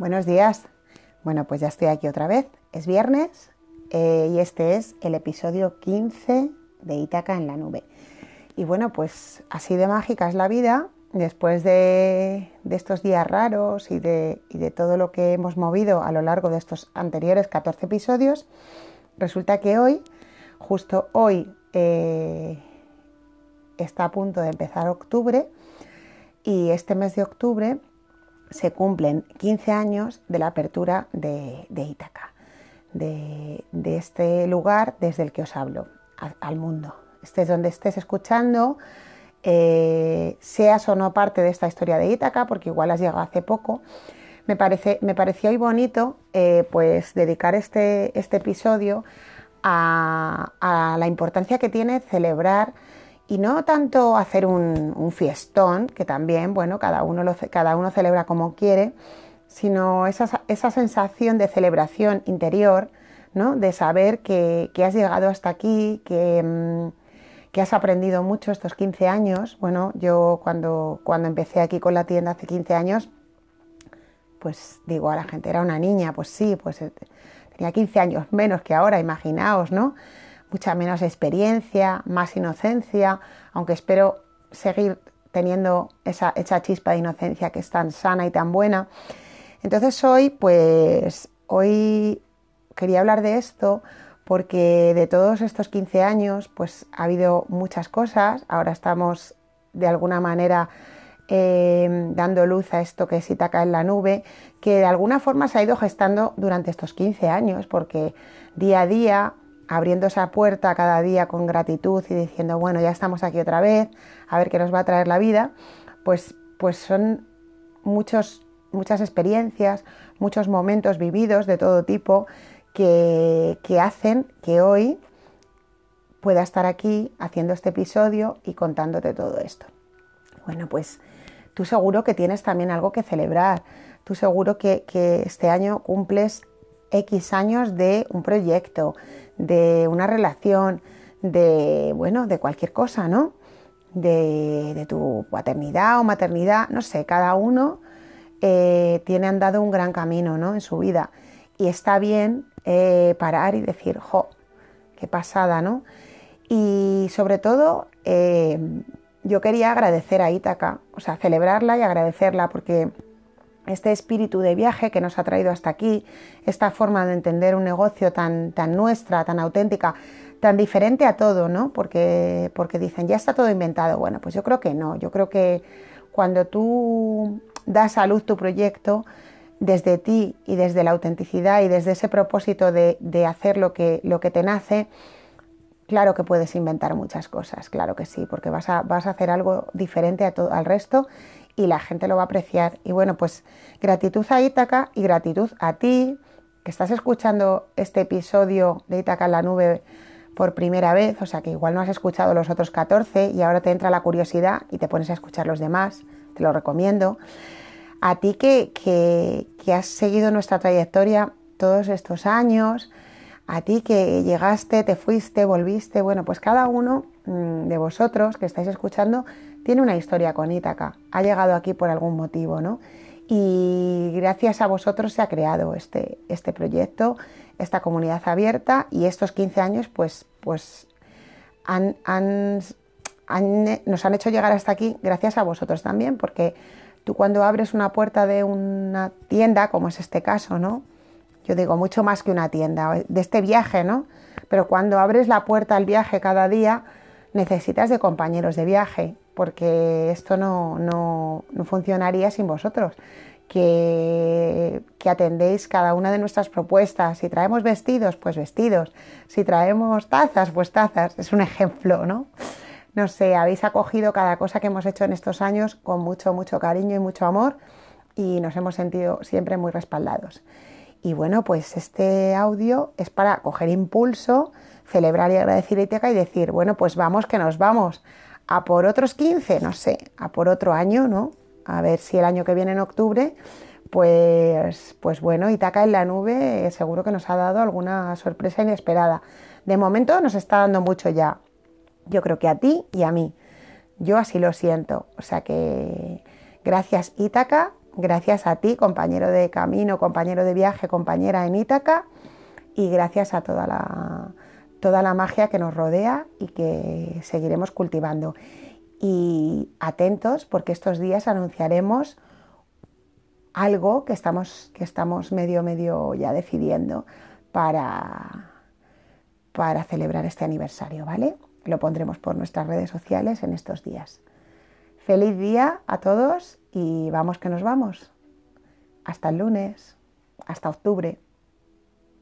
Buenos días. Bueno, pues ya estoy aquí otra vez. Es viernes eh, y este es el episodio 15 de Ítaca en la nube. Y bueno, pues así de mágica es la vida. Después de, estos días raros y de, todo lo que hemos movido a lo largo de estos anteriores 14 episodios, resulta que hoy, justo hoy, eh, está a punto de empezar octubre y este mes de octubre se cumplen 15 años de la apertura de, Ítaca, de, este lugar desde el que os hablo, al mundo. Estés donde estés escuchando, eh, seas o no parte de esta historia de Ítaca, porque igual has llegado hace poco, me, parece, me pareció hoy bonito eh, pues dedicar este, este episodio a, a, la importancia que tiene celebrar y no tanto hacer un, fiestón, que también, bueno, cada uno, lo, cada uno celebra como quiere, sino esa, esa sensación de celebración interior, ¿no? de saber que, has llegado hasta aquí, que, mm, que, has aprendido mucho estos 15 años. Bueno, yo cuando, cuando empecé aquí con la tienda hace 15 años, pues digo a la gente, era una niña, pues sí, pues eh, tenía 15 años menos que ahora, imaginaos, ¿no? Mucha menos experiencia, más inocencia, aunque espero seguir teniendo esa, chispa de inocencia que es tan sana y tan buena. Entonces hoy, pues, hoy quería hablar de esto porque de todos estos 15 años, pues ha habido muchas cosas. Ahora estamos de alguna manera em, dando luz a esto que es Itaca en la nube, que de alguna forma se ha ido gestando durante estos 15 años, porque día a día abriendo esa puerta cada día con gratitud y diciendo, bueno, ya estamos aquí otra vez, a ver qué nos va a traer la vida, pues, pues son muchos, muchas experiencias, muchos momentos vividos de todo tipo que, que hacen que hoy pueda estar aquí haciendo este episodio y contándote todo esto. Bueno, pues tú seguro que tienes también algo que celebrar, tú seguro que, que este año cumples X años de un proyecto, de una relación, de, bueno, de cualquier cosa, ¿no? De, tu paternidad o maternidad, no sé, cada uno eh, tiene andado un gran camino, ¿no? En su vida. Y está bien eh, parar y decir, jo, qué pasada, ¿no? Y sobre todo, eh, yo quería agradecer a Ítaca, o sea, celebrarla y agradecerla porque este espíritu de viaje que nos ha traído hasta aquí, esta forma de entender un negocio tan, tan nuestra, tan auténtica, tan diferente a todo, ¿no? Porque, porque dicen, ya está todo inventado. Bueno, pues yo creo que no. Yo creo que cuando tú das a luz tu proyecto, desde ti y desde la autenticidad y desde ese propósito de, hacer lo que, lo que te nace, claro que puedes inventar muchas cosas, claro que sí, porque vas a, vas a hacer algo diferente a todo, al resto y la gente lo va a apreciar. Y bueno, pues gratitud a Ítaca y gratitud a ti que estás escuchando este episodio de Ítaca en la nube por primera vez, o sea que igual no has escuchado los otros 14 y ahora te entra la curiosidad y te pones a escuchar los demás, te lo recomiendo. A ti que, que, has seguido nuestra trayectoria todos estos años, a ti que llegaste, te fuiste, volviste, bueno, pues cada uno mm, de vosotros que estáis escuchando tiene una historia con Ítaca, ha llegado aquí por algún motivo, ¿no? Y gracias a vosotros se ha creado este, este proyecto, esta comunidad abierta y estos 15 años pues, pues nos han hecho llegar hasta aquí gracias a vosotros también, porque tú cuando abres una puerta de una tienda, como es este caso, ¿no? Yo digo mucho más que una tienda, de este viaje, ¿no? Pero cuando abres la puerta al viaje cada día, necesitas de compañeros de viaje porque esto no, funcionaría sin vosotros. Que, atendéis cada una de nuestras propuestas. Si traemos vestidos, pues vestidos. Si traemos tazas, pues tazas. Es un ejemplo, ¿no? No sé, habéis acogido cada cosa que hemos hecho en estos años con mucho, mucho cariño y mucho amor y nos hemos sentido siempre muy respaldados. Y bueno, pues este audio es para coger impulso, celebrar y agradecer Iteca y decir, bueno, pues vamos que nos vamos a por otros 15, no sé, a por otro año, ¿no? A ver si el año que viene en octubre, pues, pues bueno, Itaca en la nube seguro que nos ha dado alguna sorpresa inesperada. De momento nos está dando mucho ya. Yo creo que a ti y a mí. Yo así lo siento. O sea que gracias Ítaca Gracias a ti, compañero de camino, compañero de viaje, compañera en Ítaca, y gracias a toda la, toda la magia que nos rodea y que seguiremos cultivando. Y atentos porque estos días anunciaremos algo que estamos, que estamos medio, medio ya decidiendo para, para celebrar este aniversario, ¿vale? Lo pondremos por nuestras redes sociales en estos días. Feliz día a todos y vamos que nos vamos. Hasta el lunes, hasta octubre.